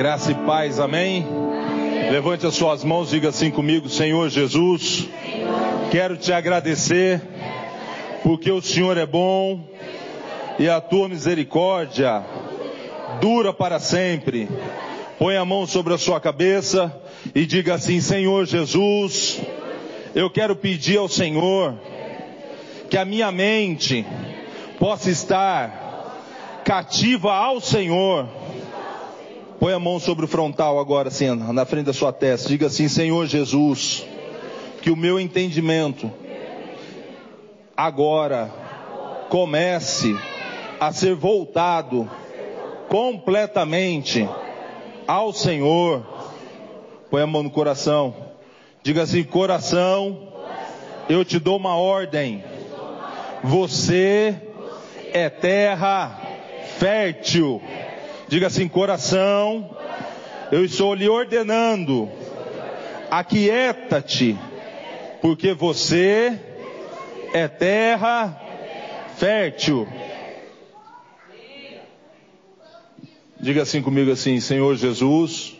Graça e paz, amém? Levante as suas mãos, diga assim comigo, Senhor Jesus, quero te agradecer, porque o Senhor é bom e a tua misericórdia dura para sempre. Põe a mão sobre a sua cabeça e diga assim: Senhor Jesus, eu quero pedir ao Senhor que a minha mente possa estar cativa ao Senhor. Põe a mão sobre o frontal agora, assim, na frente da sua testa. Diga assim: Senhor Jesus, que o meu entendimento agora comece a ser voltado completamente ao Senhor. Põe a mão no coração. Diga assim: coração, eu te dou uma ordem. Você é terra fértil. Diga assim: coração, eu estou lhe ordenando. Aquieta-te, porque você é terra fértil. Diga assim comigo assim, Senhor Jesus,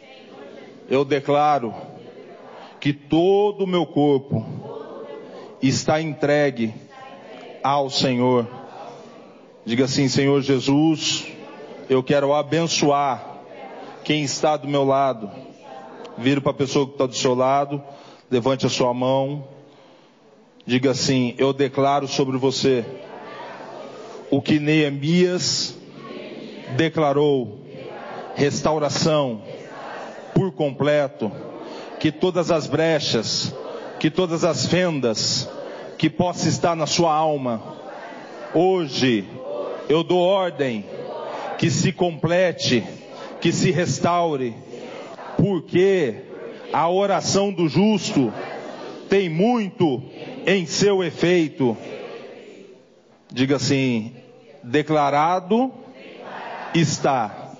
eu declaro que todo o meu corpo está entregue ao Senhor. Diga assim, Senhor Jesus, eu quero abençoar quem está do meu lado. Vira para a pessoa que está do seu lado, levante a sua mão. Diga assim: Eu declaro sobre você o que Neemias declarou restauração por completo, que todas as brechas, que todas as fendas que possa estar na sua alma, hoje eu dou ordem que se complete, que se restaure, porque a oração do justo tem muito em seu efeito. Diga assim: declarado está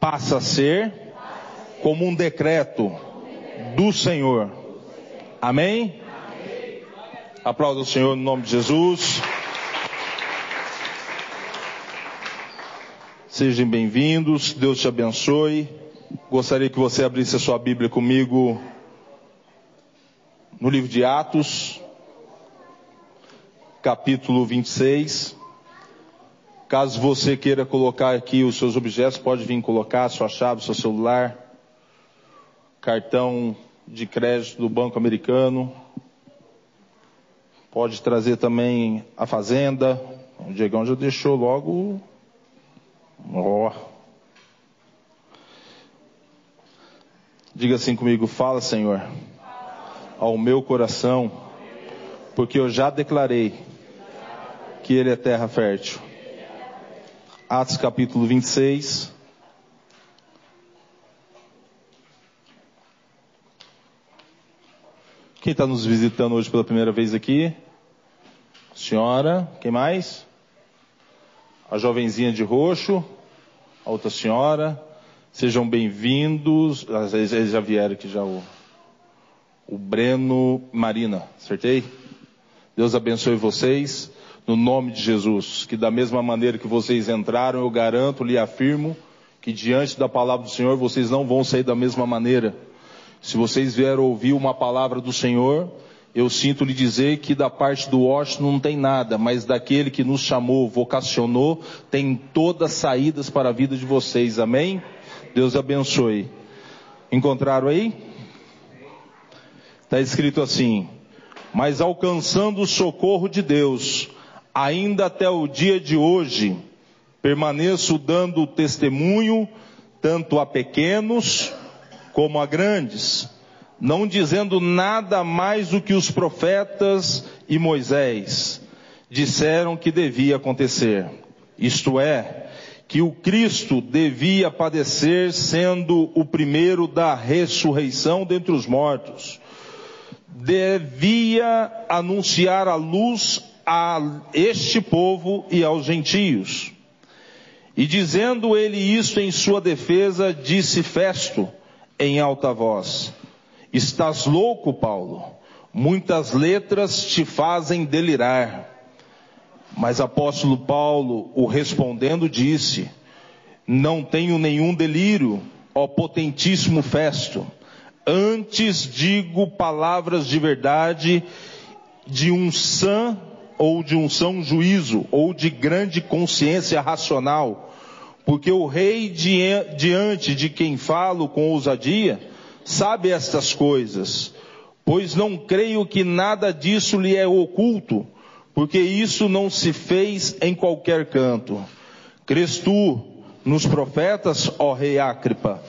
passa a ser como um decreto do Senhor. Amém? Aplauda o Senhor no nome de Jesus. Sejam bem-vindos, Deus te abençoe. Gostaria que você abrisse a sua Bíblia comigo no livro de Atos, capítulo 26. Caso você queira colocar aqui os seus objetos, pode vir colocar sua chave, seu celular, cartão de crédito do Banco Americano. Pode trazer também a fazenda. O Diegão já deixou logo. Ó. Diga assim comigo: fala, Senhor, ao meu coração, porque eu já declarei que Ele é terra fértil. Atos capítulo 26. Quem está nos visitando hoje pela primeira vez aqui? Senhora, quem mais? A jovenzinha de roxo, a outra senhora. Sejam bem-vindos. Vezes eles já vieram aqui já o, o Breno Marina, acertei? Deus abençoe vocês no nome de Jesus. Que da mesma maneira que vocês entraram, eu garanto, lhe afirmo, que diante da palavra do Senhor vocês não vão sair da mesma maneira. Se vocês vieram ouvir uma palavra do Senhor, eu sinto lhe dizer que da parte do Washington não tem nada, mas daquele que nos chamou, vocacionou, tem todas as saídas para a vida de vocês. Amém? Deus abençoe. Encontraram aí? Está escrito assim: Mas alcançando o socorro de Deus, ainda até o dia de hoje, permaneço dando testemunho tanto a pequenos como a grandes, não dizendo nada mais do que os profetas e Moisés disseram que devia acontecer. Isto é, que o Cristo devia padecer sendo o primeiro da ressurreição dentre os mortos. Devia anunciar a luz a este povo e aos gentios. E dizendo ele isto em sua defesa, disse Festo em alta voz: Estás louco, Paulo? Muitas letras te fazem delirar. Mas apóstolo Paulo, o respondendo, disse: Não tenho nenhum delírio, ó potentíssimo Festo, antes digo palavras de verdade, de um sã ou de um são juízo, ou de grande consciência racional, porque o rei diante de quem falo com ousadia, sabe estas coisas, pois não creio que nada disso lhe é oculto, porque isso não se fez em qualquer canto. Crês tu nos profetas, ó rei Ácripa?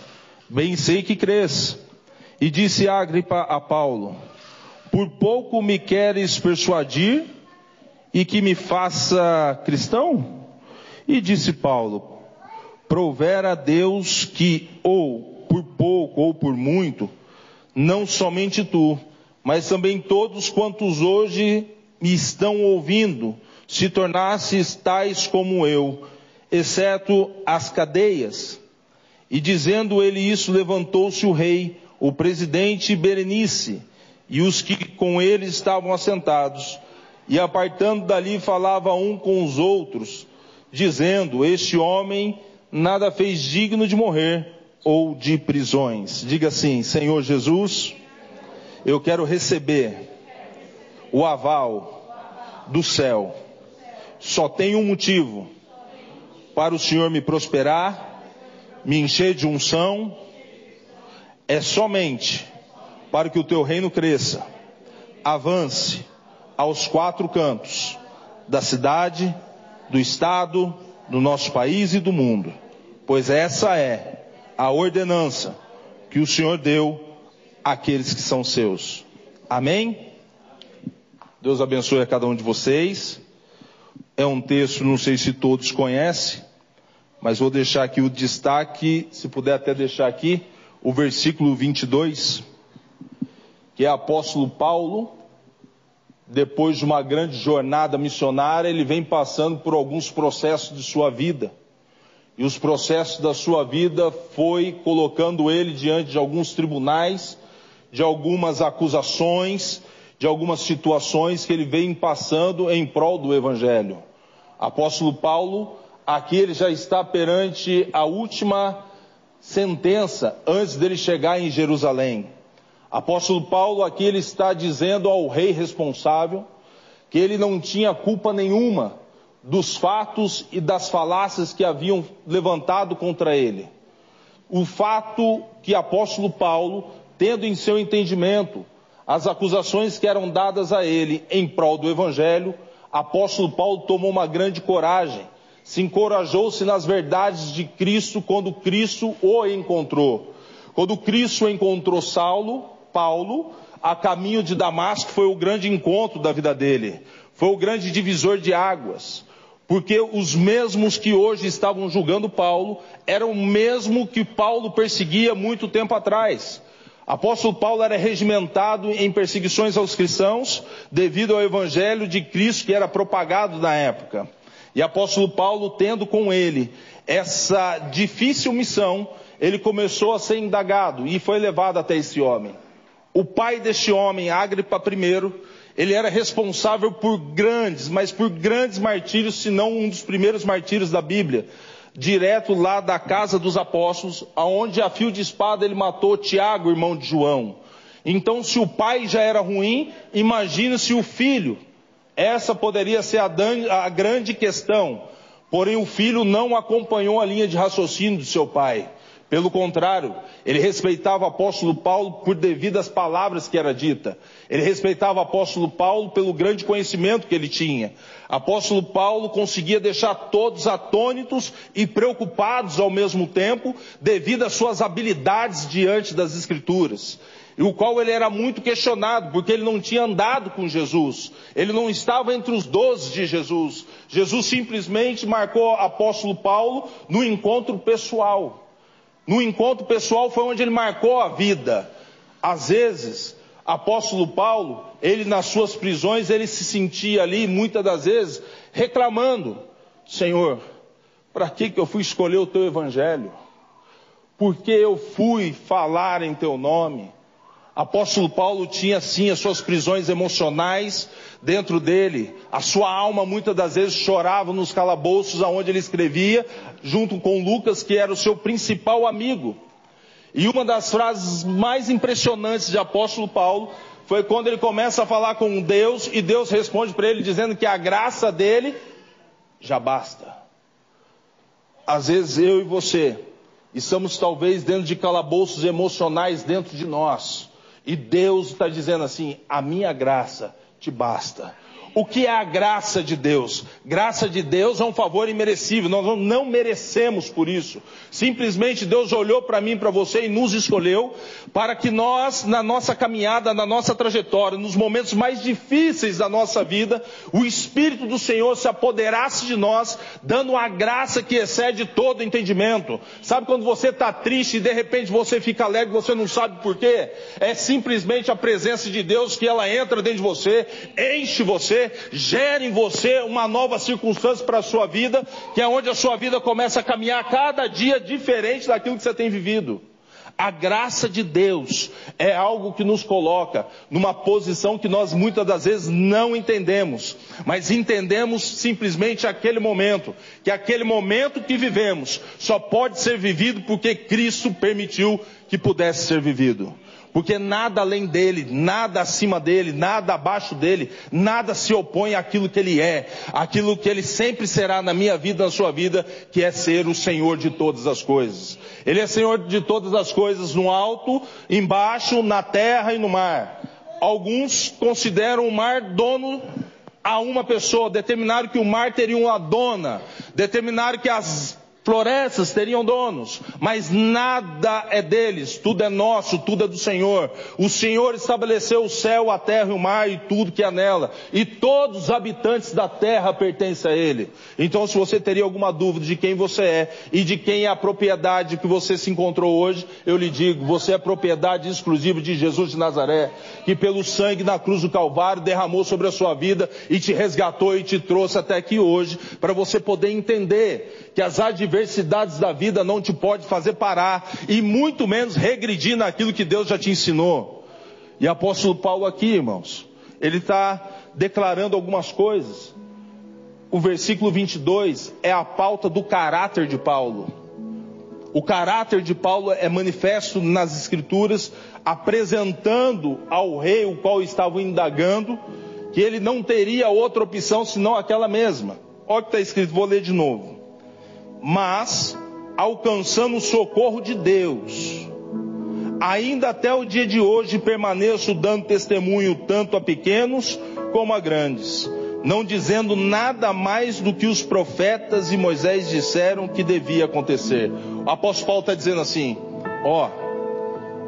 Bem sei que crês. E disse Ágripa a Paulo: Por pouco me queres persuadir e que me faça cristão? E disse Paulo: Prover a Deus que, ou por pouco ou por muito, não somente tu, mas também todos quantos hoje me estão ouvindo, se tornasses tais como eu, exceto as cadeias. E dizendo ele isso, levantou-se o rei, o presidente Berenice, e os que com ele estavam assentados, e apartando dali falava um com os outros, dizendo: Este homem nada fez digno de morrer ou de prisões. Diga assim: Senhor Jesus, eu quero receber o aval do céu. Só tem um motivo para o Senhor me prosperar, me encher de unção, é somente para que o teu reino cresça, avance aos quatro cantos da cidade, do estado, do nosso país e do mundo, pois essa é a ordenança que o Senhor deu àqueles que são seus. Amém? Deus abençoe a cada um de vocês. É um texto, não sei se todos conhecem, mas vou deixar aqui o destaque, se puder até deixar aqui, o versículo 22, que é apóstolo Paulo, depois de uma grande jornada missionária, ele vem passando por alguns processos de sua vida. E os processos da sua vida foi colocando ele diante de alguns tribunais, de algumas acusações, de algumas situações que ele vem passando em prol do Evangelho. Apóstolo Paulo, aqui ele já está perante a última sentença antes dele chegar em Jerusalém. Apóstolo Paulo, aqui ele está dizendo ao rei responsável que ele não tinha culpa nenhuma dos fatos e das falácias que haviam levantado contra ele. O fato que apóstolo Paulo, tendo em seu entendimento as acusações que eram dadas a ele em prol do Evangelho, apóstolo Paulo tomou uma grande coragem, se encorajou-se nas verdades de Cristo quando Cristo o encontrou. Quando Cristo encontrou Saulo, Paulo, a caminho de Damasco, foi o grande encontro da vida dele, foi o grande divisor de águas. Porque os mesmos que hoje estavam julgando Paulo eram o mesmo que Paulo perseguia muito tempo atrás. Apóstolo Paulo era regimentado em perseguições aos cristãos devido ao evangelho de Cristo que era propagado na época. E apóstolo Paulo, tendo com ele essa difícil missão, ele começou a ser indagado e foi levado até esse homem. O pai deste homem, Agripa I, ele era responsável por grandes, mas por grandes martírios, se não um dos primeiros martírios da Bíblia direto lá da casa dos apóstolos, aonde a fio de espada ele matou Tiago, irmão de João. Então, se o pai já era ruim, imagine se o filho. Essa poderia ser a, a grande questão. Porém, o filho não acompanhou a linha de raciocínio do seu pai. Pelo contrário, ele respeitava o apóstolo Paulo por devidas palavras que era dita. Ele respeitava o apóstolo Paulo pelo grande conhecimento que ele tinha. Apóstolo Paulo conseguia deixar todos atônitos e preocupados ao mesmo tempo, devido às suas habilidades diante das Escrituras. E o qual ele era muito questionado, porque ele não tinha andado com Jesus, ele não estava entre os doze de Jesus. Jesus simplesmente marcou apóstolo Paulo no encontro pessoal. No encontro pessoal foi onde ele marcou a vida. Às vezes, apóstolo Paulo, ele nas suas prisões, ele se sentia ali, muitas das vezes, reclamando: Senhor, para que, que eu fui escolher o teu evangelho? Por que eu fui falar em teu nome? Apóstolo Paulo tinha sim as suas prisões emocionais dentro dele. A sua alma muitas das vezes chorava nos calabouços aonde ele escrevia, junto com Lucas, que era o seu principal amigo. E uma das frases mais impressionantes de apóstolo Paulo foi quando ele começa a falar com Deus e Deus responde para ele dizendo que a graça dele já basta. Às vezes eu e você estamos talvez dentro de calabouços emocionais dentro de nós. E Deus está dizendo assim: a minha graça te basta. O que é a graça de Deus? Graça de Deus é um favor imerecível, nós não merecemos por isso. Simplesmente Deus olhou para mim, para você e nos escolheu para que nós, na nossa caminhada, na nossa trajetória, nos momentos mais difíceis da nossa vida, o Espírito do Senhor se apoderasse de nós, dando a graça que excede todo entendimento. Sabe quando você está triste e de repente você fica alegre, você não sabe por quê? É simplesmente a presença de Deus que ela entra dentro de você, enche você gera em você uma nova circunstância para a sua vida, que é onde a sua vida começa a caminhar cada dia diferente daquilo que você tem vivido. A graça de Deus é algo que nos coloca numa posição que nós muitas das vezes não entendemos, mas entendemos simplesmente aquele momento, que aquele momento que vivemos só pode ser vivido porque Cristo permitiu que pudesse ser vivido porque nada além dele, nada acima dele, nada abaixo dele, nada se opõe àquilo que ele é, aquilo que ele sempre será na minha vida, na sua vida, que é ser o Senhor de todas as coisas. Ele é Senhor de todas as coisas no alto, embaixo, na terra e no mar. Alguns consideram o mar dono a uma pessoa, determinaram que o mar teria uma dona, determinaram que as Florestas teriam donos, mas nada é deles, tudo é nosso, tudo é do Senhor. O Senhor estabeleceu o céu, a terra e o mar e tudo que há nela, e todos os habitantes da terra pertencem a Ele. Então, se você teria alguma dúvida de quem você é e de quem é a propriedade que você se encontrou hoje, eu lhe digo: você é propriedade exclusiva de Jesus de Nazaré, que pelo sangue na cruz do Calvário derramou sobre a sua vida e te resgatou e te trouxe até aqui hoje, para você poder entender que as adversidades da vida não te pode fazer parar e muito menos regredir naquilo que Deus já te ensinou. E apóstolo Paulo aqui, irmãos, ele está declarando algumas coisas. O versículo 22 é a pauta do caráter de Paulo. O caráter de Paulo é manifesto nas Escrituras, apresentando ao rei o qual estavam indagando, que ele não teria outra opção senão aquela mesma. Olha o que está escrito, vou ler de novo mas alcançando o socorro de Deus. Ainda até o dia de hoje permaneço dando testemunho tanto a pequenos como a grandes, não dizendo nada mais do que os profetas e Moisés disseram que devia acontecer. O apóstolo Paulo está dizendo assim: ó,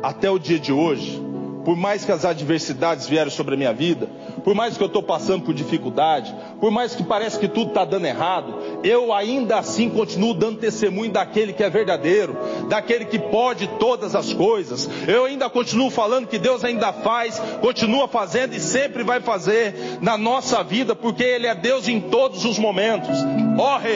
até o dia de hoje, por mais que as adversidades vieram sobre a minha vida, por mais que eu estou passando por dificuldade, por mais que pareça que tudo está dando errado, eu ainda assim continuo dando testemunho daquele que é verdadeiro, daquele que pode todas as coisas. Eu ainda continuo falando que Deus ainda faz, continua fazendo e sempre vai fazer na nossa vida, porque Ele é Deus em todos os momentos. Ó oh, Rei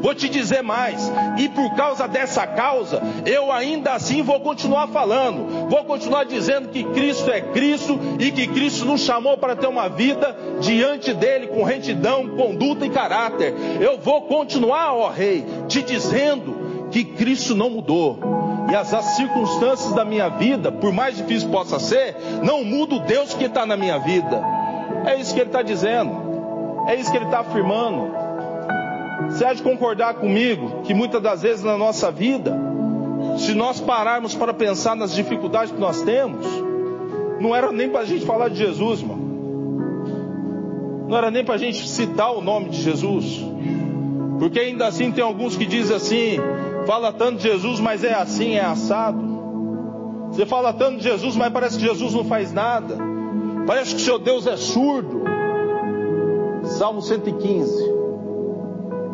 vou te dizer mais, e por causa dessa causa, eu ainda assim vou continuar falando, vou continuar dizendo que Cristo é Cristo e que Cristo nos chamou para ter uma vida diante dele com retidão, conduta e caráter. Eu vou continuar, ó Rei, te dizendo que Cristo não mudou. E as, as circunstâncias da minha vida, por mais difícil possa ser, não muda o Deus que está na minha vida. É isso que ele está dizendo. É isso que ele está afirmando. Você há de concordar comigo que muitas das vezes na nossa vida, se nós pararmos para pensar nas dificuldades que nós temos, não era nem para a gente falar de Jesus, irmão. Não era nem para a gente citar o nome de Jesus. Porque ainda assim tem alguns que dizem assim: fala tanto de Jesus, mas é assim, é assado. Você fala tanto de Jesus, mas parece que Jesus não faz nada. Parece que seu Deus é surdo. Salmo 115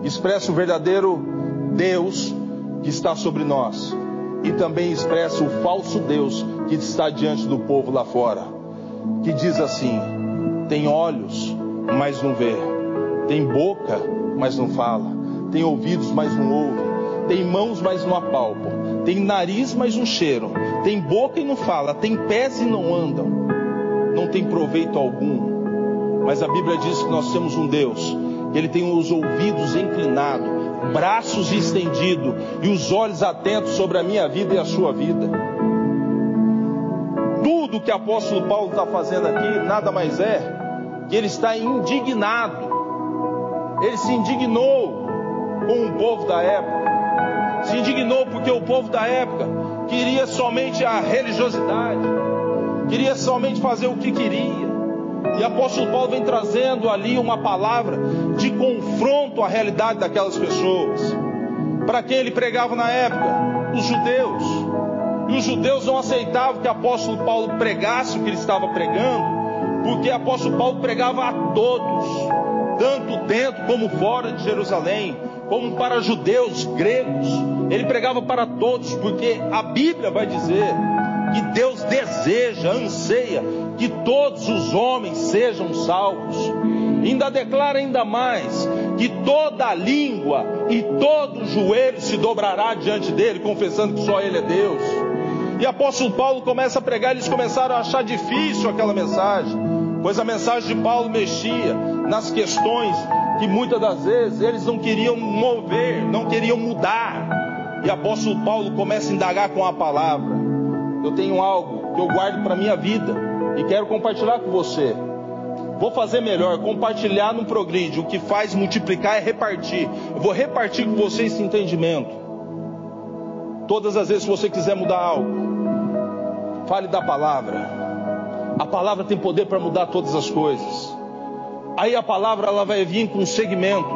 expressa o verdadeiro Deus que está sobre nós. E também expressa o falso Deus que está diante do povo lá fora, que diz assim: tem olhos, mas não vê, tem boca, mas não fala, tem ouvidos, mas não ouve, tem mãos, mas não apalpam, tem nariz, mas não cheiram, tem boca e não fala, tem pés e não andam, não tem proveito algum. Mas a Bíblia diz que nós temos um Deus, que ele tem os ouvidos inclinados braços estendidos e os olhos atentos sobre a minha vida e a sua vida. Tudo que o apóstolo Paulo está fazendo aqui nada mais é que ele está indignado. Ele se indignou com o povo da época. Se indignou porque o povo da época queria somente a religiosidade, queria somente fazer o que queria. E o apóstolo Paulo vem trazendo ali uma palavra de confronto à realidade daquelas pessoas. Para quem ele pregava na época? Os judeus. E os judeus não aceitavam que o apóstolo Paulo pregasse o que ele estava pregando, porque o apóstolo Paulo pregava a todos, tanto dentro como fora de Jerusalém, como para judeus, gregos. Ele pregava para todos, porque a Bíblia vai dizer que Deus deseja, anseia que todos os homens sejam salvos. Ainda declara ainda mais que toda língua e todo joelho se dobrará diante dele, confessando que só ele é Deus. E apóstolo Paulo começa a pregar, eles começaram a achar difícil aquela mensagem, pois a mensagem de Paulo mexia nas questões que muitas das vezes eles não queriam mover, não queriam mudar. E apóstolo Paulo começa a indagar com a palavra. Eu tenho algo que eu guardo para minha vida e quero compartilhar com você. Vou fazer melhor, compartilhar no progride. O que faz multiplicar é repartir. Eu vou repartir com você esse entendimento. Todas as vezes que você quiser mudar algo, fale da palavra. A palavra tem poder para mudar todas as coisas. Aí a palavra ela vai vir com um segmento.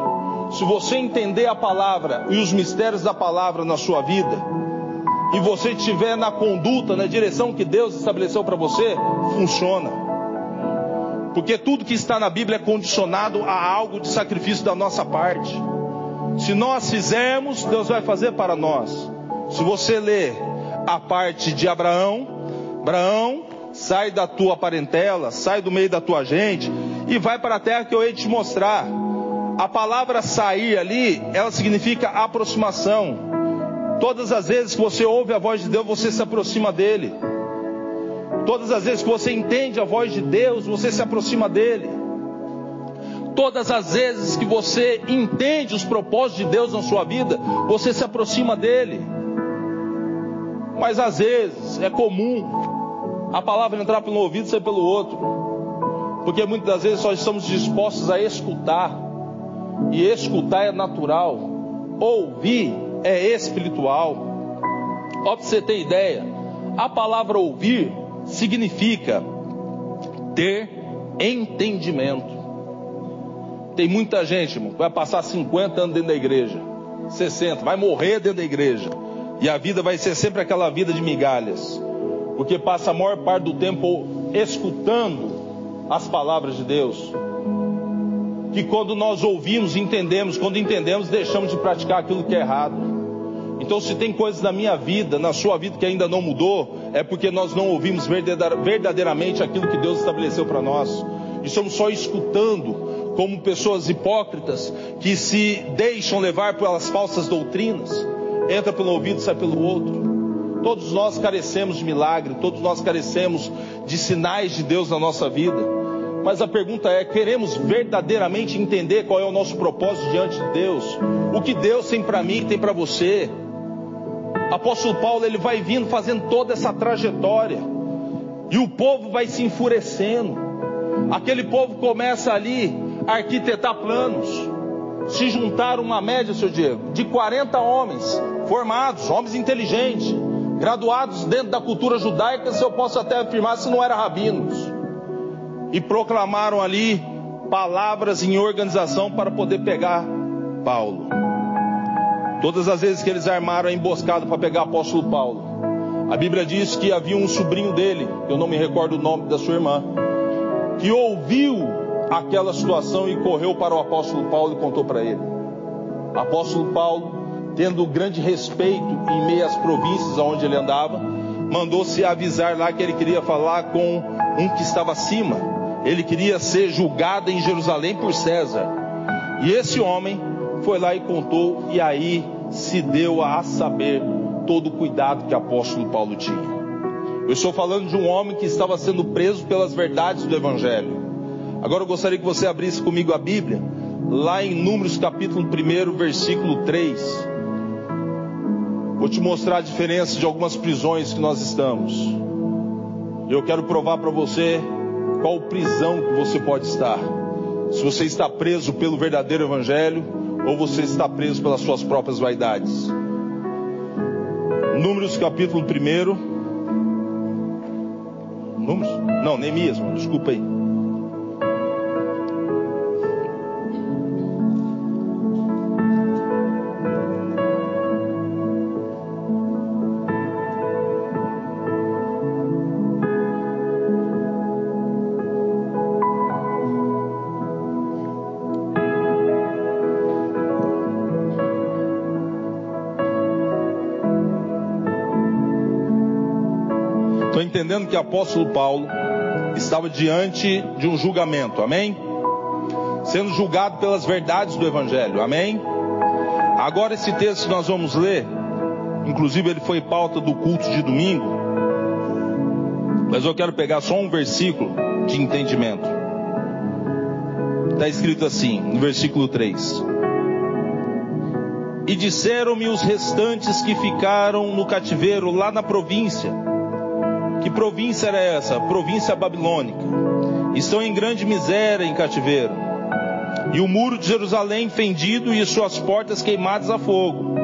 Se você entender a palavra e os mistérios da palavra na sua vida, e você estiver na conduta, na direção que Deus estabeleceu para você, funciona. Porque tudo que está na Bíblia é condicionado a algo de sacrifício da nossa parte. Se nós fizermos, Deus vai fazer para nós. Se você ler a parte de Abraão, Abraão, sai da tua parentela, sai do meio da tua gente e vai para a terra que eu hei te mostrar. A palavra sair ali, ela significa aproximação. Todas as vezes que você ouve a voz de Deus, você se aproxima dele. Todas as vezes que você entende a voz de Deus, você se aproxima dele. Todas as vezes que você entende os propósitos de Deus na sua vida, você se aproxima dele. Mas às vezes é comum a palavra entrar pelo ouvido e sair pelo outro. Porque muitas das vezes nós estamos dispostos a escutar. E escutar é natural. Ouvir é espiritual. Ó, para você ter ideia, a palavra ouvir significa ter entendimento. Tem muita gente, que vai passar 50 anos dentro da igreja, 60, vai morrer dentro da igreja. E a vida vai ser sempre aquela vida de migalhas. Porque passa a maior parte do tempo escutando as palavras de Deus. Que quando nós ouvimos, entendemos, quando entendemos, deixamos de praticar aquilo que é errado. Então, se tem coisas na minha vida, na sua vida que ainda não mudou, é porque nós não ouvimos verdadeiramente aquilo que Deus estabeleceu para nós. Estamos só escutando como pessoas hipócritas que se deixam levar pelas falsas doutrinas. Entra pelo ouvido, sai pelo outro. Todos nós carecemos de milagre, todos nós carecemos de sinais de Deus na nossa vida. Mas a pergunta é: queremos verdadeiramente entender qual é o nosso propósito diante de Deus? O que Deus tem para mim, tem para você? Apóstolo Paulo ele vai vindo fazendo toda essa trajetória. E o povo vai se enfurecendo. Aquele povo começa ali a arquitetar planos. Se juntaram uma média, seu Diego, de 40 homens formados, homens inteligentes, graduados dentro da cultura judaica, se eu posso até afirmar, se não eram rabinos. E proclamaram ali palavras em organização para poder pegar Paulo. Todas as vezes que eles armaram a emboscada para pegar o apóstolo Paulo, a Bíblia diz que havia um sobrinho dele, eu não me recordo o nome da sua irmã, que ouviu aquela situação e correu para o apóstolo Paulo e contou para ele. O apóstolo Paulo, tendo grande respeito em meio às províncias onde ele andava, mandou-se avisar lá que ele queria falar com um que estava acima. Ele queria ser julgado em Jerusalém por César. E esse homem foi lá e contou, e aí se deu a saber todo o cuidado que o apóstolo Paulo tinha. Eu estou falando de um homem que estava sendo preso pelas verdades do Evangelho. Agora eu gostaria que você abrisse comigo a Bíblia, lá em Números capítulo 1, versículo 3. Vou te mostrar a diferença de algumas prisões que nós estamos. Eu quero provar para você qual prisão que você pode estar. Se você está preso pelo verdadeiro evangelho ou você está preso pelas suas próprias vaidades. Números capítulo 1. Números? Não, Neemias, desculpa aí. Entendendo que o apóstolo Paulo estava diante de um julgamento, amém? Sendo julgado pelas verdades do Evangelho, amém? Agora, esse texto que nós vamos ler, inclusive ele foi pauta do culto de domingo, mas eu quero pegar só um versículo de entendimento. Está escrito assim, no versículo 3. E disseram-me os restantes que ficaram no cativeiro lá na província, que província era essa? Província babilônica. Estão em grande miséria em cativeiro. E o muro de Jerusalém fendido e suas portas queimadas a fogo.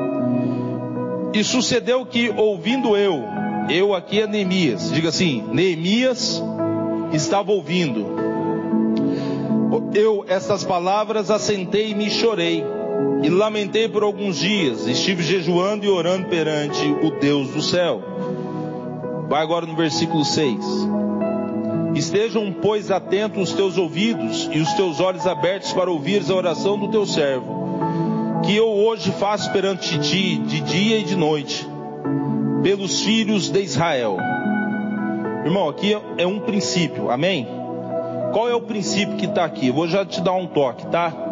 E sucedeu que, ouvindo eu, eu aqui é Neemias, diga assim: Neemias estava ouvindo. Eu, essas palavras, assentei e me chorei, e lamentei por alguns dias, estive jejuando e orando perante o Deus do céu. Vai agora no versículo 6. Estejam, pois, atentos os teus ouvidos e os teus olhos abertos para ouvires a oração do teu servo, que eu hoje faço perante ti, de dia e de noite, pelos filhos de Israel. Irmão, aqui é um princípio, amém? Qual é o princípio que está aqui? Vou já te dar um toque, tá?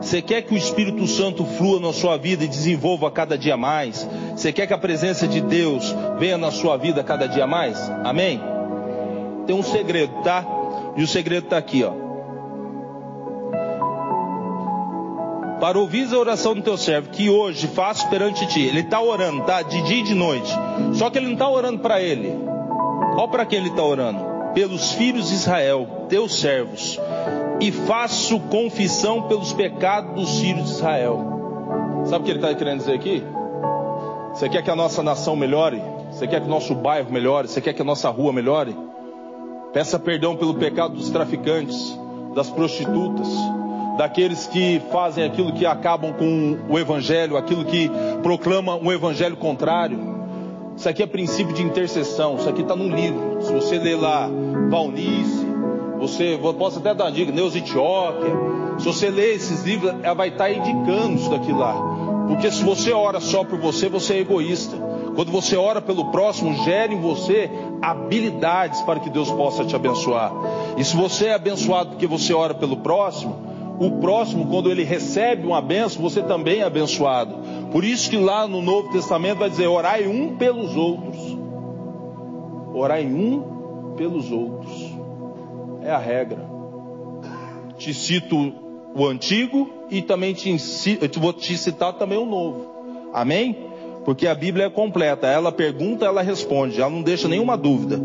Você quer que o Espírito Santo flua na sua vida e desenvolva cada dia mais? Você quer que a presença de Deus venha na sua vida cada dia mais? Amém? Tem um segredo, tá? E o segredo está aqui, ó. Para ouvir a oração do teu servo, que hoje faço perante ti. Ele está orando, tá? De dia e de noite. Só que ele não está orando para ele. Olha para quem ele está orando. Pelos filhos de Israel, teus servos e faço confissão pelos pecados dos filhos de Israel. Sabe o que ele está querendo dizer aqui? Você quer que a nossa nação melhore? Você quer que o nosso bairro melhore? Você quer que a nossa rua melhore? Peça perdão pelo pecado dos traficantes, das prostitutas, daqueles que fazem aquilo que acabam com o evangelho, aquilo que proclama um evangelho contrário. Isso aqui é princípio de intercessão, isso aqui está num livro. Se você ler lá, Valnice, você posso até dar uma dica, Neusitioquia. Se você ler esses livros, ela vai estar indicando isso daqui lá. Porque se você ora só por você, você é egoísta. Quando você ora pelo próximo, gera em você habilidades para que Deus possa te abençoar. E se você é abençoado porque você ora pelo próximo, o próximo, quando ele recebe uma benção, você também é abençoado. Por isso que lá no Novo Testamento vai dizer: orai um pelos outros. Orai um pelos outros é a regra. Te cito o antigo e também te, vou te citar também o novo. Amém? Porque a Bíblia é completa. Ela pergunta, ela responde. Ela não deixa nenhuma dúvida.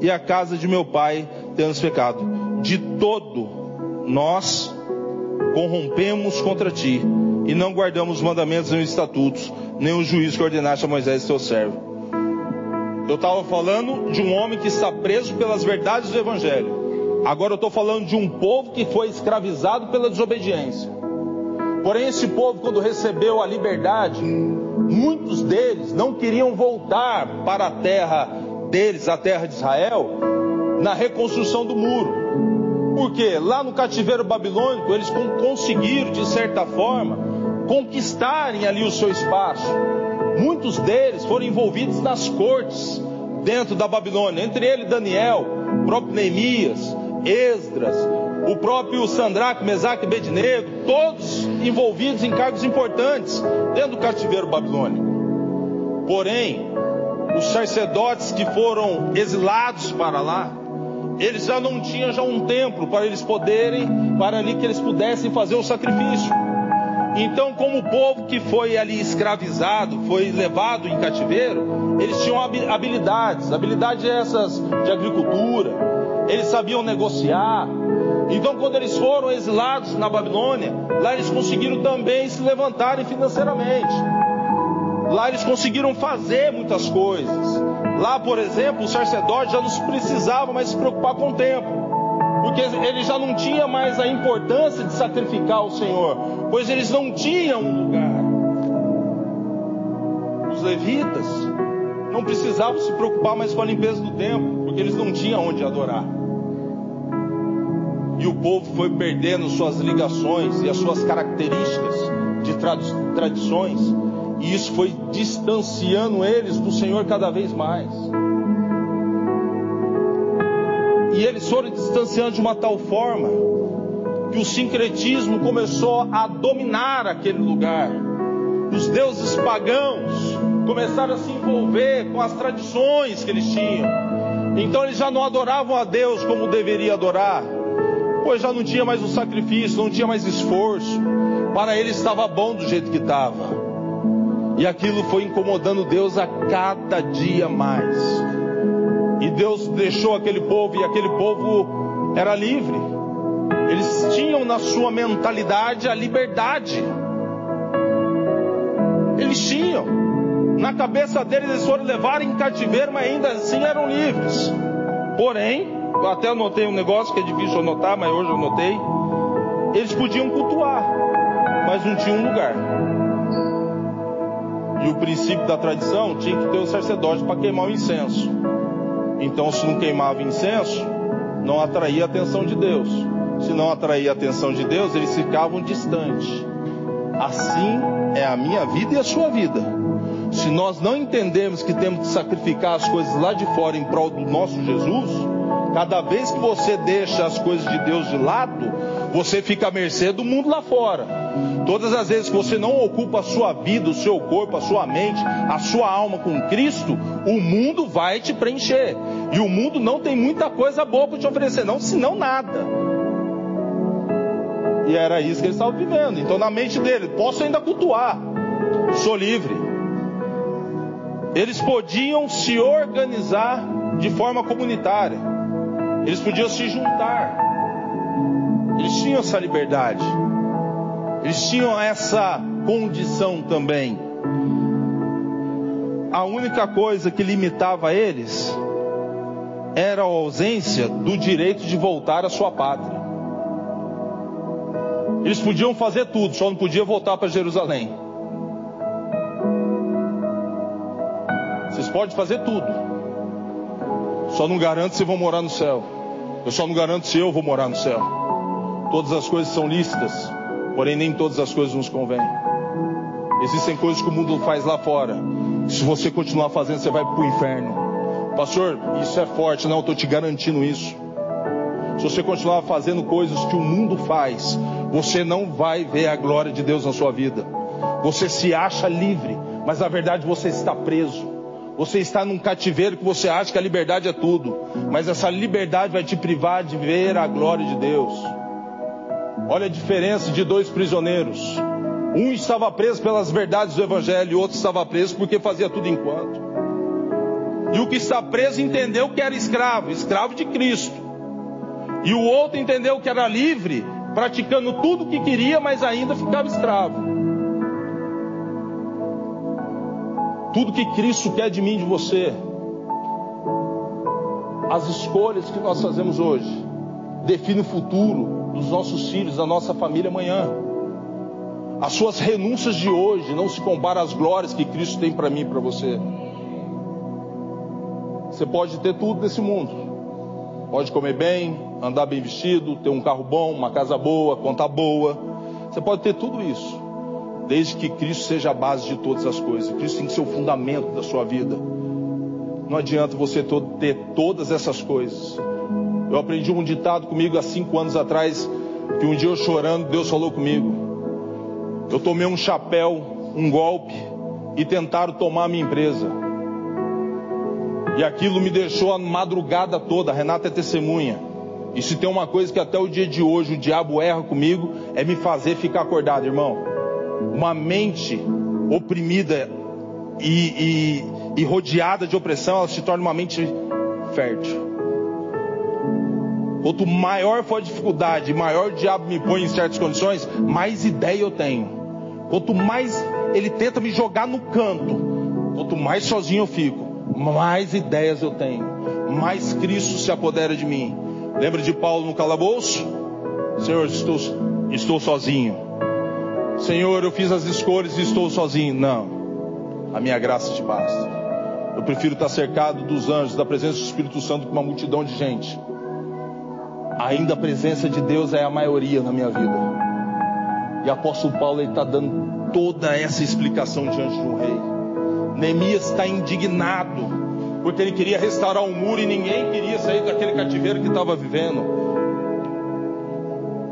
E a casa de meu pai temos pecado. De todo nós corrompemos contra ti e não guardamos os mandamentos nem os estatutos, nem o juízo que ordenaste a Moisés, seu servo. Eu estava falando de um homem que está preso pelas verdades do Evangelho. Agora eu estou falando de um povo que foi escravizado pela desobediência. Porém, esse povo, quando recebeu a liberdade, muitos deles não queriam voltar para a terra deles, a terra de Israel, na reconstrução do muro. Porque lá no cativeiro babilônico eles conseguiram, de certa forma, conquistarem ali o seu espaço. Muitos deles foram envolvidos nas cortes dentro da Babilônia, entre eles Daniel, o próprio Neemias, Esdras, o próprio Sandraque, Mesaque e Bednego, todos envolvidos em cargos importantes dentro do cativeiro babilônico. Porém, os sacerdotes que foram exilados para lá, eles já não tinham já um templo para eles poderem, para ali que eles pudessem fazer o sacrifício. Então, como o povo que foi ali escravizado, foi levado em cativeiro, eles tinham habilidades, habilidades essas de agricultura, eles sabiam negociar. Então, quando eles foram exilados na Babilônia, lá eles conseguiram também se levantarem financeiramente. Lá eles conseguiram fazer muitas coisas. Lá, por exemplo, o sacerdote já não precisava mais se preocupar com o tempo porque ele já não tinha mais a importância de sacrificar o Senhor, pois eles não tinham um lugar. Os levitas não precisavam se preocupar mais com a limpeza do templo, porque eles não tinham onde adorar. E o povo foi perdendo suas ligações e as suas características de tradições, e isso foi distanciando eles do Senhor cada vez mais. E eles foram distanciando de uma tal forma que o sincretismo começou a dominar aquele lugar. Os deuses pagãos começaram a se envolver com as tradições que eles tinham. Então eles já não adoravam a Deus como deveria adorar, pois já não tinha mais o sacrifício, não tinha mais esforço. Para eles estava bom do jeito que estava. E aquilo foi incomodando Deus a cada dia mais. E Deus deixou aquele povo e aquele povo era livre. Eles tinham na sua mentalidade a liberdade. Eles tinham. Na cabeça deles eles foram levar em cativeiro, mas ainda assim eram livres. Porém, eu até anotei um negócio que é difícil anotar, mas hoje eu anotei. Eles podiam cultuar, mas não tinham lugar. E o princípio da tradição tinha que ter o sacerdote para queimar o incenso. Então, se não queimava incenso, não atraía a atenção de Deus. Se não atraía a atenção de Deus, eles ficavam distantes. Assim é a minha vida e a sua vida. Se nós não entendemos que temos que sacrificar as coisas lá de fora em prol do nosso Jesus, cada vez que você deixa as coisas de Deus de lado, você fica à mercê do mundo lá fora. Todas as vezes que você não ocupa a sua vida, o seu corpo, a sua mente, a sua alma com Cristo, o mundo vai te preencher. E o mundo não tem muita coisa boa para te oferecer, não, senão nada. E era isso que eles estavam vivendo. Então, na mente dele, posso ainda cultuar, sou livre. Eles podiam se organizar de forma comunitária, eles podiam se juntar, eles tinham essa liberdade, eles tinham essa condição também. A única coisa que limitava eles era a ausência do direito de voltar à sua pátria. Eles podiam fazer tudo, só não podiam voltar para Jerusalém. Vocês podem fazer tudo, só não garanto se vão morar no céu. Eu só não garanto se eu vou morar no céu. Todas as coisas são lícitas, porém nem todas as coisas nos convêm. Existem coisas que o mundo faz lá fora. Se você continuar fazendo, você vai para o inferno. Pastor, isso é forte, não, estou te garantindo isso. Se você continuar fazendo coisas que o mundo faz, você não vai ver a glória de Deus na sua vida. Você se acha livre, mas na verdade você está preso. Você está num cativeiro que você acha que a liberdade é tudo, mas essa liberdade vai te privar de ver a glória de Deus. Olha a diferença de dois prisioneiros. Um estava preso pelas verdades do Evangelho e outro estava preso porque fazia tudo enquanto. E o que está preso entendeu que era escravo, escravo de Cristo. E o outro entendeu que era livre, praticando tudo o que queria, mas ainda ficava escravo. Tudo que Cristo quer de mim de você, as escolhas que nós fazemos hoje, definem o futuro dos nossos filhos, da nossa família amanhã. As suas renúncias de hoje não se comparam às glórias que Cristo tem para mim e para você. Você pode ter tudo nesse mundo. Pode comer bem, andar bem vestido, ter um carro bom, uma casa boa, conta boa. Você pode ter tudo isso, desde que Cristo seja a base de todas as coisas. Cristo tem que ser o fundamento da sua vida. Não adianta você ter todas essas coisas. Eu aprendi um ditado comigo há cinco anos atrás, que um dia eu chorando, Deus falou comigo. Eu tomei um chapéu, um golpe, e tentaram tomar a minha empresa. E aquilo me deixou a madrugada toda. A Renata é testemunha. E se tem uma coisa que até o dia de hoje o diabo erra comigo, é me fazer ficar acordado, irmão. Uma mente oprimida e, e, e rodeada de opressão, ela se torna uma mente fértil. Quanto maior for a dificuldade, maior o diabo me põe em certas condições, mais ideia eu tenho. Quanto mais ele tenta me jogar no canto, quanto mais sozinho eu fico, mais ideias eu tenho, mais Cristo se apodera de mim. Lembra de Paulo no calabouço? Senhor, estou, estou sozinho. Senhor, eu fiz as escolhas e estou sozinho. Não, a minha graça te basta. Eu prefiro estar cercado dos anjos, da presença do Espírito Santo com uma multidão de gente ainda a presença de Deus é a maioria na minha vida. E apóstolo Paulo está dando toda essa explicação diante de um rei. Neemias está indignado, porque ele queria restaurar o muro e ninguém queria sair daquele cativeiro que estava vivendo.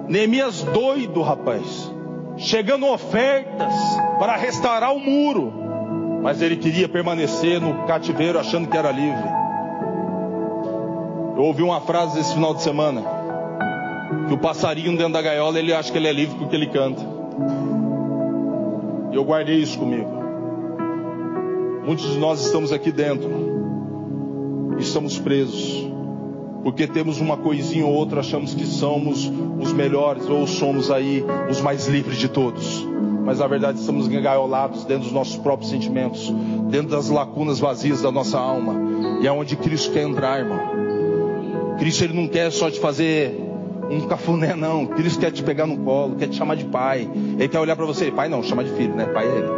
Neemias doido, rapaz, chegando ofertas para restaurar o muro, mas ele queria permanecer no cativeiro achando que era livre. Eu ouvi uma frase esse final de semana que o passarinho dentro da gaiola ele acha que ele é livre porque ele canta. E eu guardei isso comigo. Muitos de nós estamos aqui dentro, estamos presos, porque temos uma coisinha ou outra, achamos que somos os melhores ou somos aí os mais livres de todos. Mas na verdade estamos engaiolados dentro dos nossos próprios sentimentos, dentro das lacunas vazias da nossa alma. E é onde Cristo quer entrar, irmão. Cristo ele não quer só te fazer um cafuné não. Cristo quer te pegar no colo, quer te chamar de pai. Ele quer olhar para você, pai não, chama de filho, né? Pai é ele.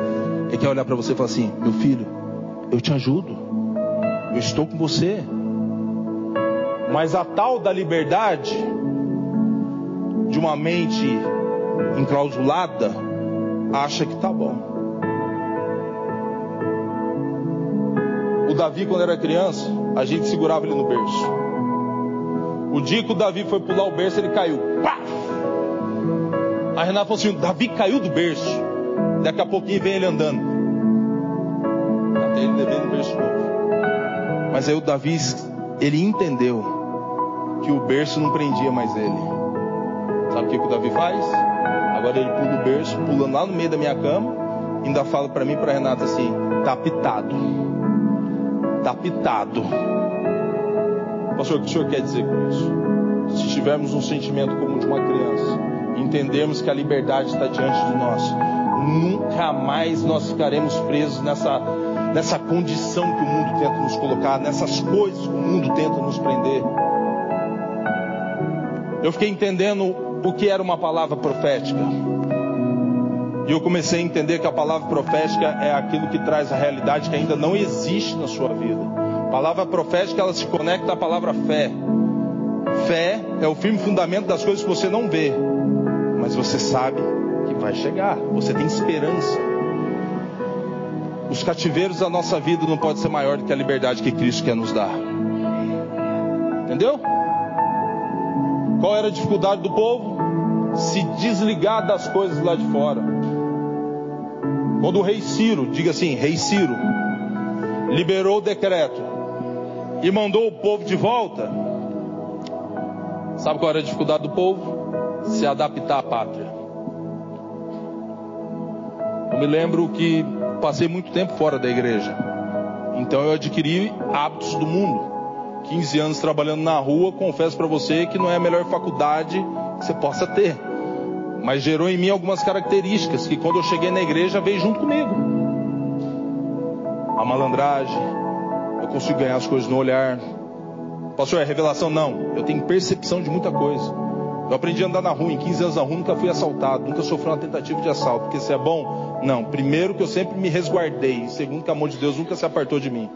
Ele quer olhar para você e falar assim: meu filho, eu te ajudo, eu estou com você. Mas a tal da liberdade de uma mente enclausulada acha que tá bom. O Davi, quando era criança, a gente segurava ele no berço. O dia que o Davi foi pular o berço, ele caiu. Pá! A Renata falou assim: Davi caiu do berço. Daqui a pouquinho vem ele andando. Até ele dever no berço novo. Mas aí o Davi, ele entendeu que o berço não prendia mais ele. Sabe o que, que o Davi faz? Agora ele pula o berço, pulando lá no meio da minha cama, ainda fala para mim e para Renata assim: tá pitado. Tá pitado. Pastor, o que o senhor quer dizer com isso? Se tivermos um sentimento como de uma criança, entendemos que a liberdade está diante de nós, nunca mais nós ficaremos presos nessa, nessa condição que o mundo tenta nos colocar, nessas coisas que o mundo tenta nos prender. Eu fiquei entendendo o que era uma palavra profética. E eu comecei a entender que a palavra profética é aquilo que traz a realidade que ainda não existe na sua vida. A palavra profética ela se conecta à palavra fé. Fé é o firme fundamento das coisas que você não vê, mas você sabe que vai chegar. Você tem esperança. Os cativeiros da nossa vida não podem ser maior do que a liberdade que Cristo quer nos dar. Entendeu? Qual era a dificuldade do povo? Se desligar das coisas lá de fora. Quando o rei Ciro, diga assim, rei Ciro, liberou o decreto e mandou o povo de volta, sabe qual era a dificuldade do povo? Se adaptar à pátria. Eu me lembro que passei muito tempo fora da igreja, então eu adquiri hábitos do mundo. 15 anos trabalhando na rua, confesso para você que não é a melhor faculdade que você possa ter. Mas gerou em mim algumas características que quando eu cheguei na igreja veio junto comigo. A malandragem, consigo ganhar as coisas no olhar. Pastor, é revelação? Não. Eu tenho percepção de muita coisa. Eu aprendi a andar na rua, em 15 anos na rua, nunca fui assaltado, nunca sofri uma tentativa de assalto. Porque se é bom? Não. Primeiro que eu sempre me resguardei. Segundo que o amor de Deus nunca se apartou de mim.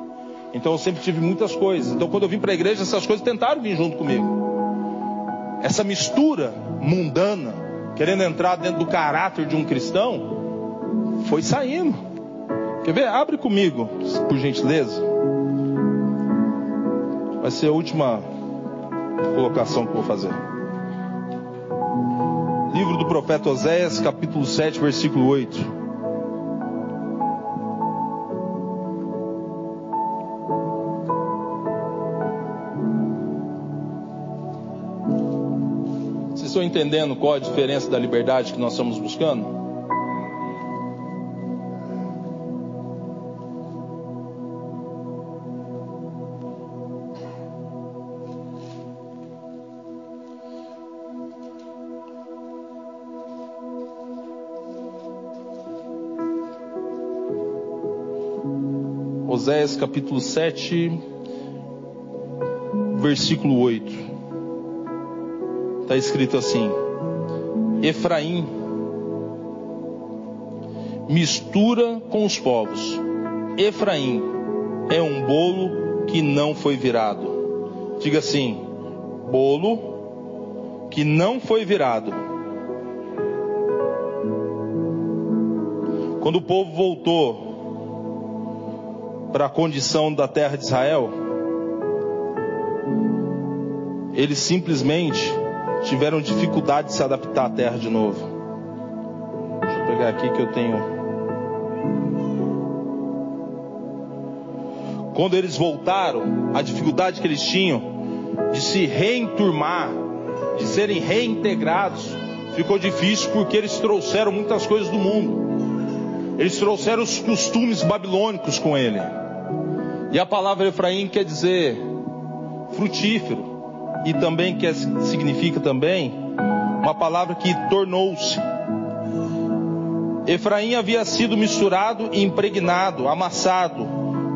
Então eu sempre tive muitas coisas. Então quando eu vim para a igreja, essas coisas tentaram vir junto comigo. Essa mistura mundana, querendo entrar dentro do caráter de um cristão, foi saindo. Quer ver? Abre comigo, por gentileza. Vai ser a última colocação que eu vou fazer. Livro do profeta Oséias, capítulo 7, versículo 8. Vocês estão entendendo qual a diferença da liberdade que nós estamos buscando? Oséias capítulo 7, versículo 8. Está escrito assim: Efraim mistura com os povos. Efraim é um bolo que não foi virado. Diga assim: bolo que não foi virado. Quando o povo voltou para a condição da terra de Israel, eles simplesmente tiveram dificuldade de se adaptar à terra de novo. Deixa eu pegar aqui que eu tenho. Quando eles voltaram, a dificuldade que eles tinham de se reenturmar, de serem reintegrados, ficou difícil porque eles trouxeram muitas coisas do mundo. Eles trouxeram os costumes babilônicos com ele. E a palavra Efraim quer dizer frutífero. E também quer, significa também uma palavra que tornou-se. Efraim havia sido misturado e impregnado, amassado,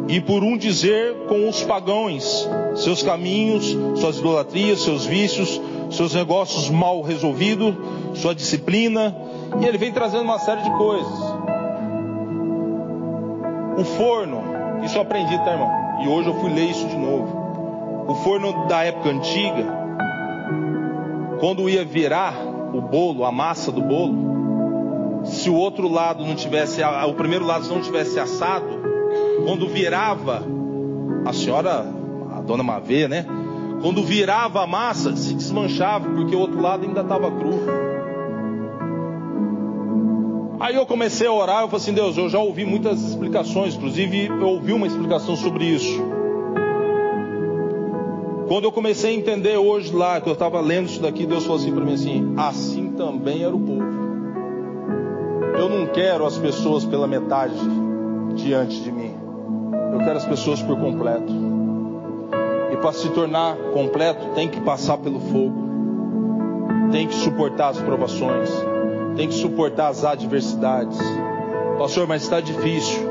e por um dizer com os pagãos, seus caminhos, suas idolatrias, seus vícios, seus negócios mal resolvidos, sua disciplina, e ele vem trazendo uma série de coisas. O forno isso eu aprendi, tá, irmão? E hoje eu fui ler isso de novo. O forno da época antiga, quando ia virar o bolo, a massa do bolo, se o outro lado não tivesse, o primeiro lado não tivesse assado, quando virava, a senhora, a dona Mavê, né? Quando virava a massa, se desmanchava, porque o outro lado ainda estava cru. Aí eu comecei a orar, eu falei assim, Deus, eu já ouvi muitas explicações, inclusive eu ouvi uma explicação sobre isso. Quando eu comecei a entender hoje lá, que eu estava lendo isso daqui, Deus falou assim para mim assim, assim também era o povo. Eu não quero as pessoas pela metade diante de mim. Eu quero as pessoas por completo. E para se tornar completo, tem que passar pelo fogo. Tem que suportar as provações tem que suportar as adversidades. Pastor, mas está difícil.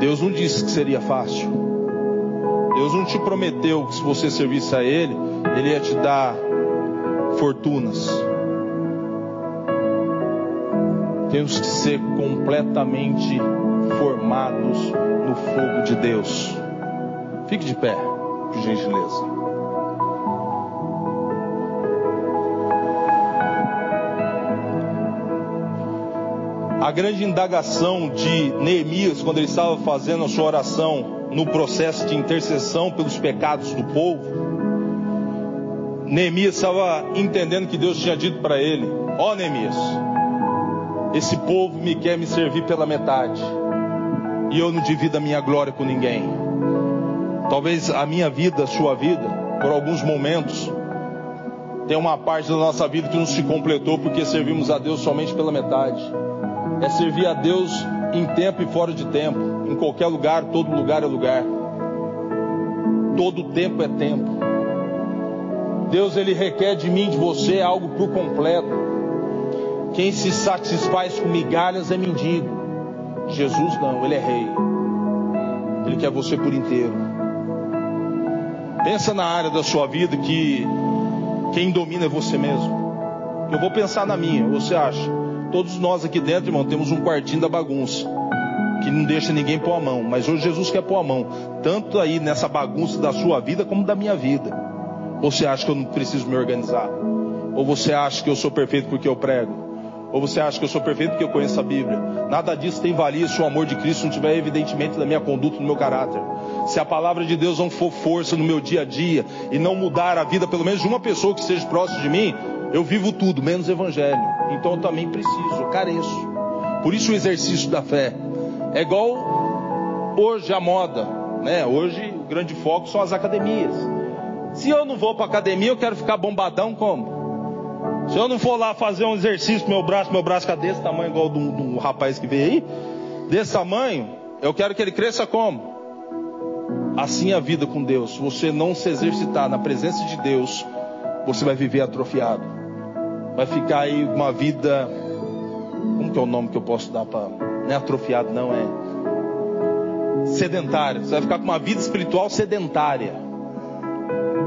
Deus não disse que seria fácil. Deus não te prometeu que se você servisse a Ele, Ele ia te dar fortunas. Temos que ser completamente formados no fogo de Deus. Fique de pé, por gentileza. A grande indagação de Neemias, quando ele estava fazendo a sua oração no processo de intercessão pelos pecados do povo, Neemias estava entendendo que Deus tinha dito para ele: Ó oh, Neemias, esse povo me quer me servir pela metade, e eu não divido a minha glória com ninguém. Talvez a minha vida, a sua vida, por alguns momentos, tem uma parte da nossa vida que não se completou porque servimos a Deus somente pela metade é servir a Deus em tempo e fora de tempo, em qualquer lugar, todo lugar é lugar. Todo tempo é tempo. Deus ele requer de mim, de você algo por completo. Quem se satisfaz com migalhas é mendigo. Jesus não, ele é rei. Ele quer você por inteiro. Pensa na área da sua vida que quem domina é você mesmo. Eu vou pensar na minha, você acha? Todos nós aqui dentro, irmão, temos um quartinho da bagunça. Que não deixa ninguém pôr a mão. Mas hoje Jesus quer pôr a mão. Tanto aí nessa bagunça da sua vida como da minha vida. Você acha que eu não preciso me organizar? Ou você acha que eu sou perfeito porque eu prego? Ou você acha que eu sou perfeito porque eu conheço a Bíblia? Nada disso tem valia se o amor de Cristo não tiver evidentemente na minha conduta, no meu caráter. Se a palavra de Deus não for força no meu dia a dia e não mudar a vida pelo menos de uma pessoa que esteja próximo de mim, eu vivo tudo, menos evangelho. Então eu também preciso, careço. Por isso o exercício da fé. É igual hoje a moda, né? Hoje o grande foco são as academias. Se eu não vou para academia, eu quero ficar bombadão como? Se eu não for lá fazer um exercício, meu braço, meu braço fica desse tamanho, igual do, do rapaz que veio aí, desse tamanho, eu quero que ele cresça como? Assim é a vida com Deus. Se você não se exercitar na presença de Deus, você vai viver atrofiado. Vai ficar aí uma vida. Como que é o nome que eu posso dar para. Não é atrofiado, não, é. Sedentário. Você vai ficar com uma vida espiritual sedentária.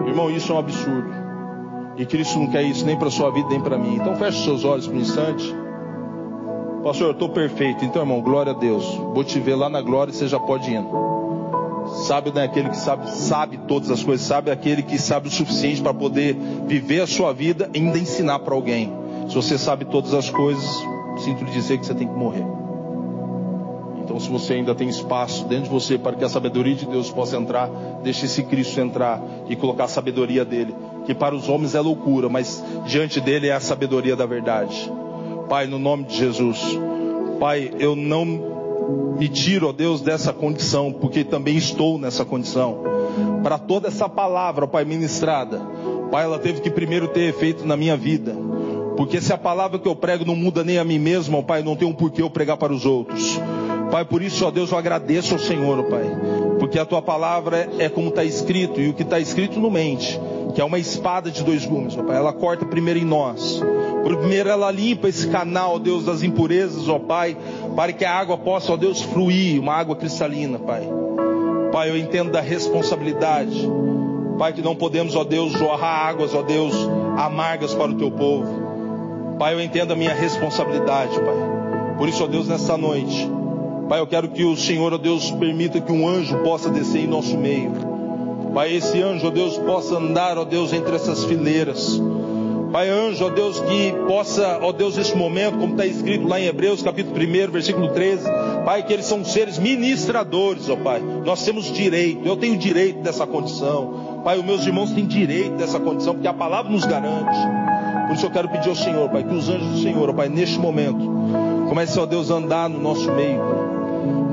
Irmão, isso é um absurdo. E Cristo não quer isso nem para sua vida, nem para mim. Então feche seus olhos por um instante. Pastor, eu estou perfeito. Então, irmão, glória a Deus. Vou te ver lá na glória e você já pode ir. Sábio não é aquele que sabe, sabe todas as coisas, sabe é aquele que sabe o suficiente para poder viver a sua vida e ainda ensinar para alguém. Se você sabe todas as coisas, sinto lhe dizer que você tem que morrer. Então, se você ainda tem espaço dentro de você para que a sabedoria de Deus possa entrar, deixe esse Cristo entrar e colocar a sabedoria dele, que para os homens é loucura, mas diante dele é a sabedoria da verdade. Pai, no nome de Jesus, Pai, eu não me tiro, ó Deus, dessa condição, porque também estou nessa condição. Para toda essa palavra, ó Pai, ministrada, Pai, ela teve que primeiro ter efeito na minha vida. Porque se a palavra que eu prego não muda nem a mim mesmo, ó Pai, não tem um porquê eu pregar para os outros. Pai, por isso, ó Deus, eu agradeço ao Senhor, ó Pai. Porque a tua palavra é como está escrito, e o que está escrito não mente, que é uma espada de dois gumes, ó Pai. Ela corta primeiro em nós. Primeiro ela limpa esse canal, ó Deus, das impurezas, ó Pai, para que a água possa, ó Deus, fluir, uma água cristalina, Pai. Pai, eu entendo da responsabilidade. Pai, que não podemos, ó Deus, jorrar águas, ó Deus, amargas para o teu povo. Pai, eu entendo a minha responsabilidade, Pai. Por isso, ó Deus, nessa noite, Pai, eu quero que o Senhor, ó Deus, permita que um anjo possa descer em nosso meio. Pai, esse anjo, ó Deus, possa andar, ó Deus, entre essas fileiras. Pai anjo, ó Deus, que possa, ó Deus, nesse momento, como está escrito lá em Hebreus, capítulo 1, versículo 13, Pai, que eles são seres ministradores, ó Pai. Nós temos direito, eu tenho direito dessa condição. Pai, os meus irmãos têm direito dessa condição, porque a palavra nos garante. Por isso eu quero pedir ao Senhor, Pai, que os anjos do Senhor, ó Pai, neste momento, comecem, ó Deus, a andar no nosso meio.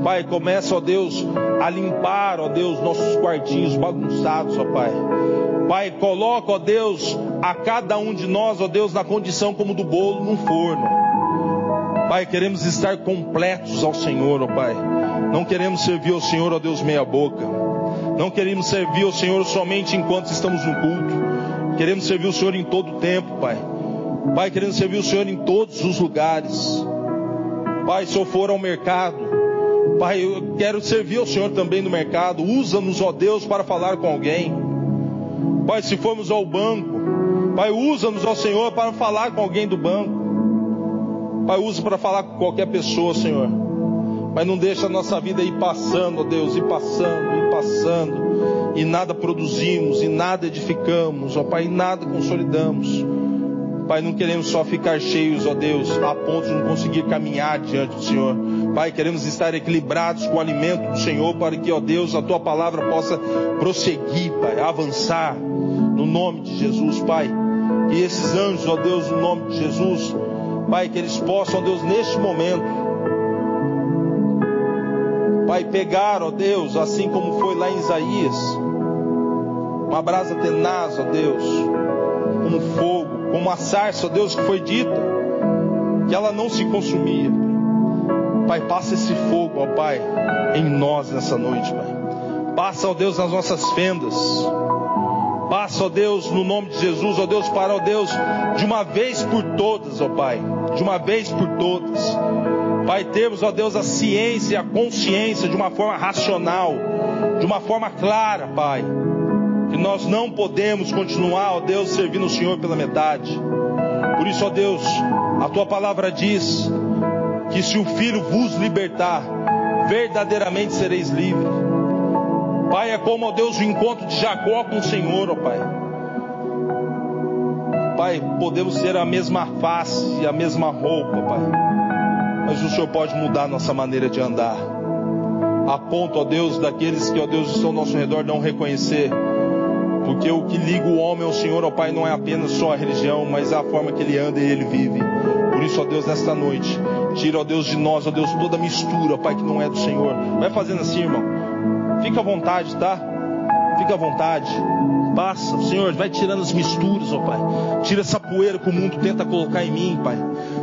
Pai, comece, ó Deus, a limpar, ó Deus, nossos quartinhos bagunçados, ó Pai. Pai, coloca, ó Deus, a cada um de nós, ó Deus, na condição como do bolo num forno. Pai, queremos estar completos ao Senhor, ó Pai. Não queremos servir ao Senhor, ó Deus, meia boca. Não queremos servir ao Senhor somente enquanto estamos no culto. Queremos servir o Senhor em todo o tempo, Pai. Pai, queremos servir o Senhor em todos os lugares. Pai, se eu for ao mercado, Pai, eu quero servir ao Senhor também no mercado. Usa-nos, ó Deus, para falar com alguém. Pai, se formos ao banco, Pai, usa-nos ao Senhor para falar com alguém do banco. Pai, usa para falar com qualquer pessoa, Senhor. Pai, não deixa a nossa vida ir passando, ó Deus, ir passando, ir passando, e nada produzimos, e nada edificamos, ó Pai, e nada consolidamos. Pai, não queremos só ficar cheios, ó Deus, a ponto de não conseguir caminhar diante do Senhor. Pai, queremos estar equilibrados com o alimento do Senhor, para que, ó Deus, a tua palavra possa prosseguir, Pai, avançar, no nome de Jesus, Pai. Que esses anjos, ó Deus, no nome de Jesus, Pai, que eles possam, ó Deus, neste momento, Pai, pegar, ó Deus, assim como foi lá em Isaías, uma brasa tenaz, ó Deus, como fogo, como uma sarça, ó Deus, que foi dita, que ela não se consumia. Pai, passa esse fogo, ó Pai, em nós nessa noite, Pai. Passa, ó Deus, nas nossas fendas. Passa, ó Deus, no nome de Jesus, ó Deus, para, ó Deus, de uma vez por todas, ó Pai. De uma vez por todas. Pai, temos, ó Deus, a ciência e a consciência de uma forma racional, de uma forma clara, Pai que nós não podemos continuar, ó Deus, servindo o Senhor pela metade. Por isso, ó Deus, a tua palavra diz que se o Filho vos libertar, verdadeiramente sereis livres. Pai, é como, ó Deus, o encontro de Jacó com o Senhor, ó Pai. Pai, podemos ter a mesma face e a mesma roupa, Pai. Mas o Senhor pode mudar a nossa maneira de andar. A ponto, ó Deus, daqueles que, ó Deus, estão ao nosso redor não reconhecer porque o que liga o homem ao Senhor, ó Pai, não é apenas só a religião, mas a forma que ele anda e ele vive. Por isso, ó Deus, nesta noite, tira, ó Deus, de nós, ó Deus, toda mistura, Pai, que não é do Senhor. Vai fazendo assim, irmão. Fica à vontade, tá? Fica à vontade. Passa, Senhor, vai tirando as misturas, ó Pai. Tira essa poeira que o mundo tenta colocar em mim, Pai.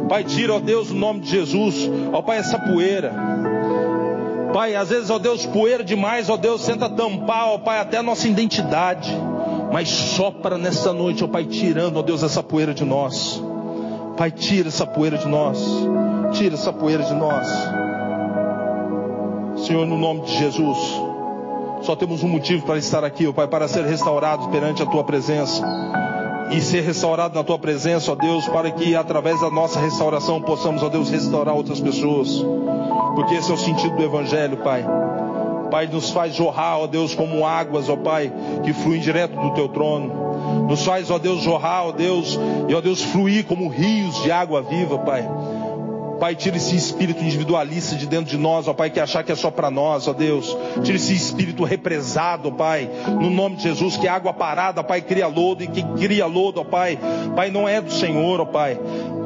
Pai, tira, ó Deus, o no nome de Jesus, ó Pai, essa poeira. Pai, às vezes, ó Deus, poeira demais, ó Deus, tenta tampar, ó Pai, até a nossa identidade. Mas sopra nessa noite, ó Pai, tirando, ó Deus, essa poeira de nós. Pai, tira essa poeira de nós. Tira essa poeira de nós. Senhor, no nome de Jesus. Só temos um motivo para estar aqui, ó Pai, para ser restaurados perante a Tua presença. E ser restaurado na Tua presença, ó Deus, para que através da nossa restauração possamos, ó Deus, restaurar outras pessoas. Porque esse é o sentido do Evangelho, Pai. Pai, nos faz jorrar, ó Deus, como águas, ó Pai, que fluem direto do Teu trono. Nos faz, ó Deus, jorrar, ó Deus, e ó Deus, fluir como rios de água viva, Pai. Pai, tira esse espírito individualista de dentro de nós, ó Pai, que achar que é só para nós, ó Deus. Tira esse espírito represado, ó Pai, no nome de Jesus, que água parada, Pai, cria lodo e que cria lodo, ó Pai. Pai, não é do Senhor, ó Pai.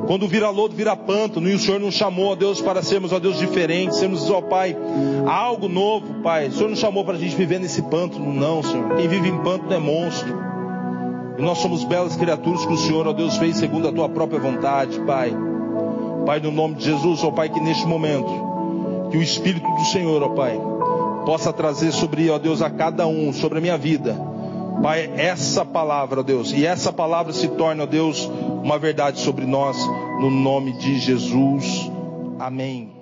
Quando vira lodo, vira pântano, e o Senhor nos chamou, ó Deus, para sermos, ó Deus, diferentes, sermos, ó Pai, algo novo, Pai. O Senhor nos chamou para a gente viver nesse pântano, não, Senhor. Quem vive em pântano é monstro. E nós somos belas criaturas que o Senhor, ó Deus, fez segundo a tua própria vontade, Pai. Pai, no nome de Jesus, ó Pai, que neste momento, que o Espírito do Senhor, ó Pai, possa trazer sobre, ó Deus, a cada um, sobre a minha vida, Pai, essa palavra, ó Deus, e essa palavra se torne, ó Deus, uma verdade sobre nós, no nome de Jesus. Amém.